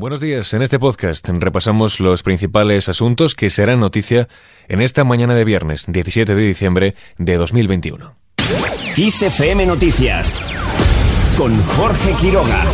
Buenos días. En este podcast repasamos los principales asuntos que serán noticia en esta mañana de viernes 17 de diciembre de 2021. XFM Noticias con Jorge Quiroga.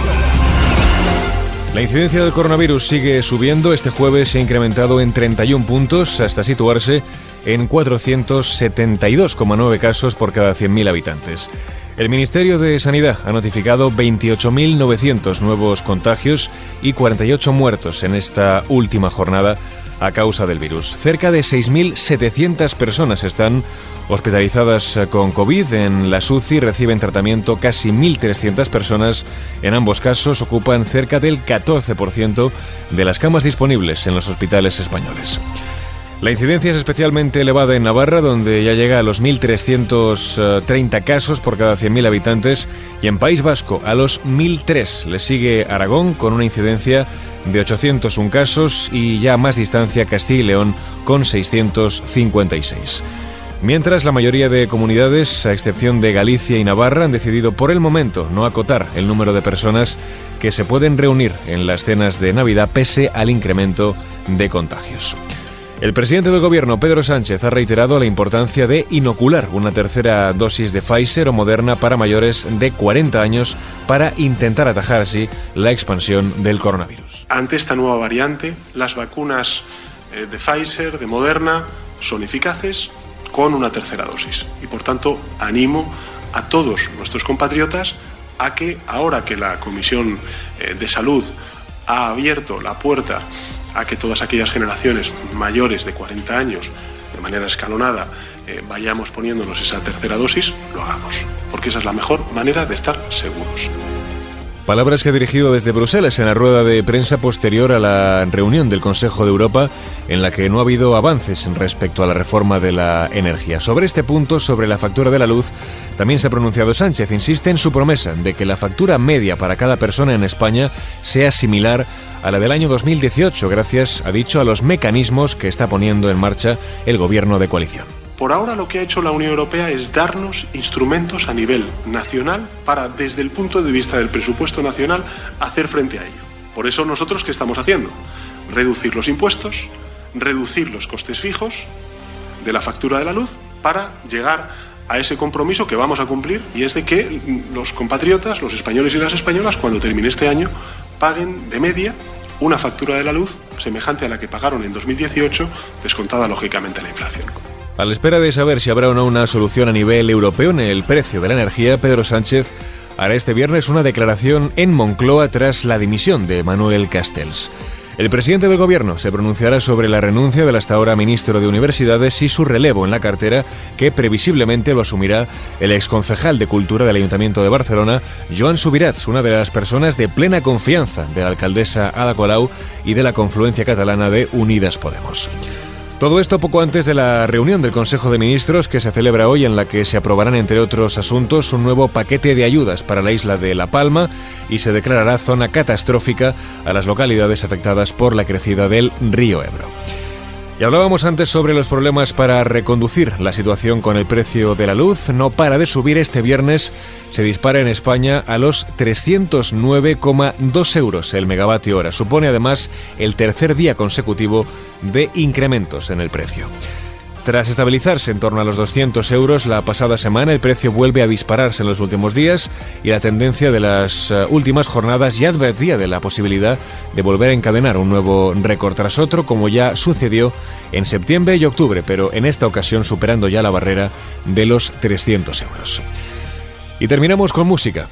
La incidencia del coronavirus sigue subiendo. Este jueves se ha incrementado en 31 puntos hasta situarse en 472,9 casos por cada 100.000 habitantes. El Ministerio de Sanidad ha notificado 28.900 nuevos contagios y 48 muertos en esta última jornada a causa del virus. Cerca de 6.700 personas están hospitalizadas con COVID. En la SUCI reciben tratamiento casi 1.300 personas. En ambos casos ocupan cerca del 14% de las camas disponibles en los hospitales españoles. La incidencia es especialmente elevada en Navarra, donde ya llega a los 1.330 casos por cada 100.000 habitantes, y en País Vasco a los 1.003. Le sigue Aragón con una incidencia de 801 casos y ya a más distancia Castilla y León con 656. Mientras la mayoría de comunidades, a excepción de Galicia y Navarra, han decidido por el momento no acotar el número de personas que se pueden reunir en las cenas de Navidad pese al incremento de contagios. El presidente del gobierno, Pedro Sánchez, ha reiterado la importancia de inocular una tercera dosis de Pfizer o Moderna para mayores de 40 años para intentar atajar así la expansión del coronavirus. Ante esta nueva variante, las vacunas eh, de Pfizer, de Moderna, son eficaces con una tercera dosis. Y por tanto, animo a todos nuestros compatriotas a que ahora que la Comisión eh, de Salud ha abierto la puerta a que todas aquellas generaciones mayores de 40 años, de manera escalonada, eh, vayamos poniéndonos esa tercera dosis, lo hagamos, porque esa es la mejor manera de estar seguros. Palabras que ha dirigido desde Bruselas en la rueda de prensa posterior a la reunión del Consejo de Europa en la que no ha habido avances respecto a la reforma de la energía. Sobre este punto, sobre la factura de la luz, también se ha pronunciado Sánchez. Insiste en su promesa de que la factura media para cada persona en España sea similar a la del año 2018, gracias, ha dicho, a los mecanismos que está poniendo en marcha el gobierno de coalición. Por ahora lo que ha hecho la Unión Europea es darnos instrumentos a nivel nacional para, desde el punto de vista del presupuesto nacional, hacer frente a ello. Por eso nosotros, ¿qué estamos haciendo? Reducir los impuestos, reducir los costes fijos de la factura de la luz para llegar a ese compromiso que vamos a cumplir y es de que los compatriotas, los españoles y las españolas, cuando termine este año, paguen de media una factura de la luz semejante a la que pagaron en 2018, descontada lógicamente la inflación. A la espera de saber si habrá o no una solución a nivel europeo en el precio de la energía, Pedro Sánchez hará este viernes una declaración en Moncloa tras la dimisión de Manuel Castells. El presidente del gobierno se pronunciará sobre la renuncia del hasta ahora ministro de Universidades y su relevo en la cartera, que previsiblemente lo asumirá el exconcejal de Cultura del Ayuntamiento de Barcelona, Joan Subirats, una de las personas de plena confianza de la alcaldesa Ada Colau y de la confluencia catalana de Unidas Podemos. Todo esto poco antes de la reunión del Consejo de Ministros que se celebra hoy en la que se aprobarán, entre otros asuntos, un nuevo paquete de ayudas para la isla de La Palma y se declarará zona catastrófica a las localidades afectadas por la crecida del río Ebro. Y hablábamos antes sobre los problemas para reconducir la situación con el precio de la luz. No para de subir este viernes. Se dispara en España a los 309,2 euros el megavatio hora. Supone además el tercer día consecutivo de incrementos en el precio. Tras estabilizarse en torno a los 200 euros la pasada semana, el precio vuelve a dispararse en los últimos días y la tendencia de las eh, últimas jornadas ya advertía de la posibilidad de volver a encadenar un nuevo récord tras otro, como ya sucedió en septiembre y octubre, pero en esta ocasión superando ya la barrera de los 300 euros. Y terminamos con música.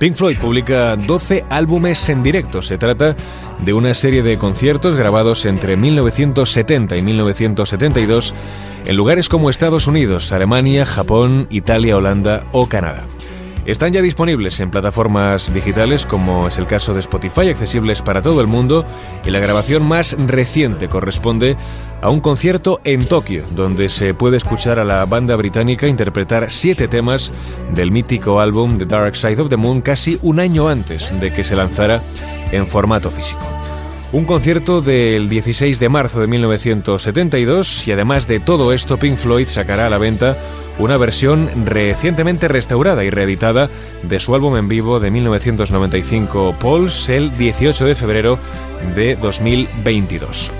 Pink Floyd publica 12 álbumes en directo. Se trata de una serie de conciertos grabados entre 1970 y 1972 en lugares como Estados Unidos, Alemania, Japón, Italia, Holanda o Canadá. Están ya disponibles en plataformas digitales como es el caso de Spotify, accesibles para todo el mundo, y la grabación más reciente corresponde a un concierto en Tokio, donde se puede escuchar a la banda británica interpretar siete temas del mítico álbum The Dark Side of the Moon casi un año antes de que se lanzara en formato físico. Un concierto del 16 de marzo de 1972 y además de todo esto Pink Floyd sacará a la venta una versión recientemente restaurada y reeditada de su álbum en vivo de 1995 Pulse el 18 de febrero de 2022.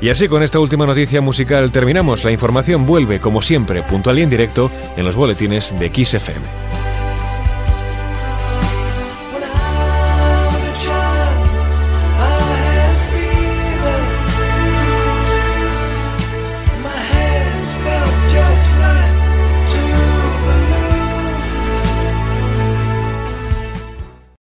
Y así con esta última noticia musical terminamos. La información vuelve como siempre puntual y en directo en los boletines de XFM.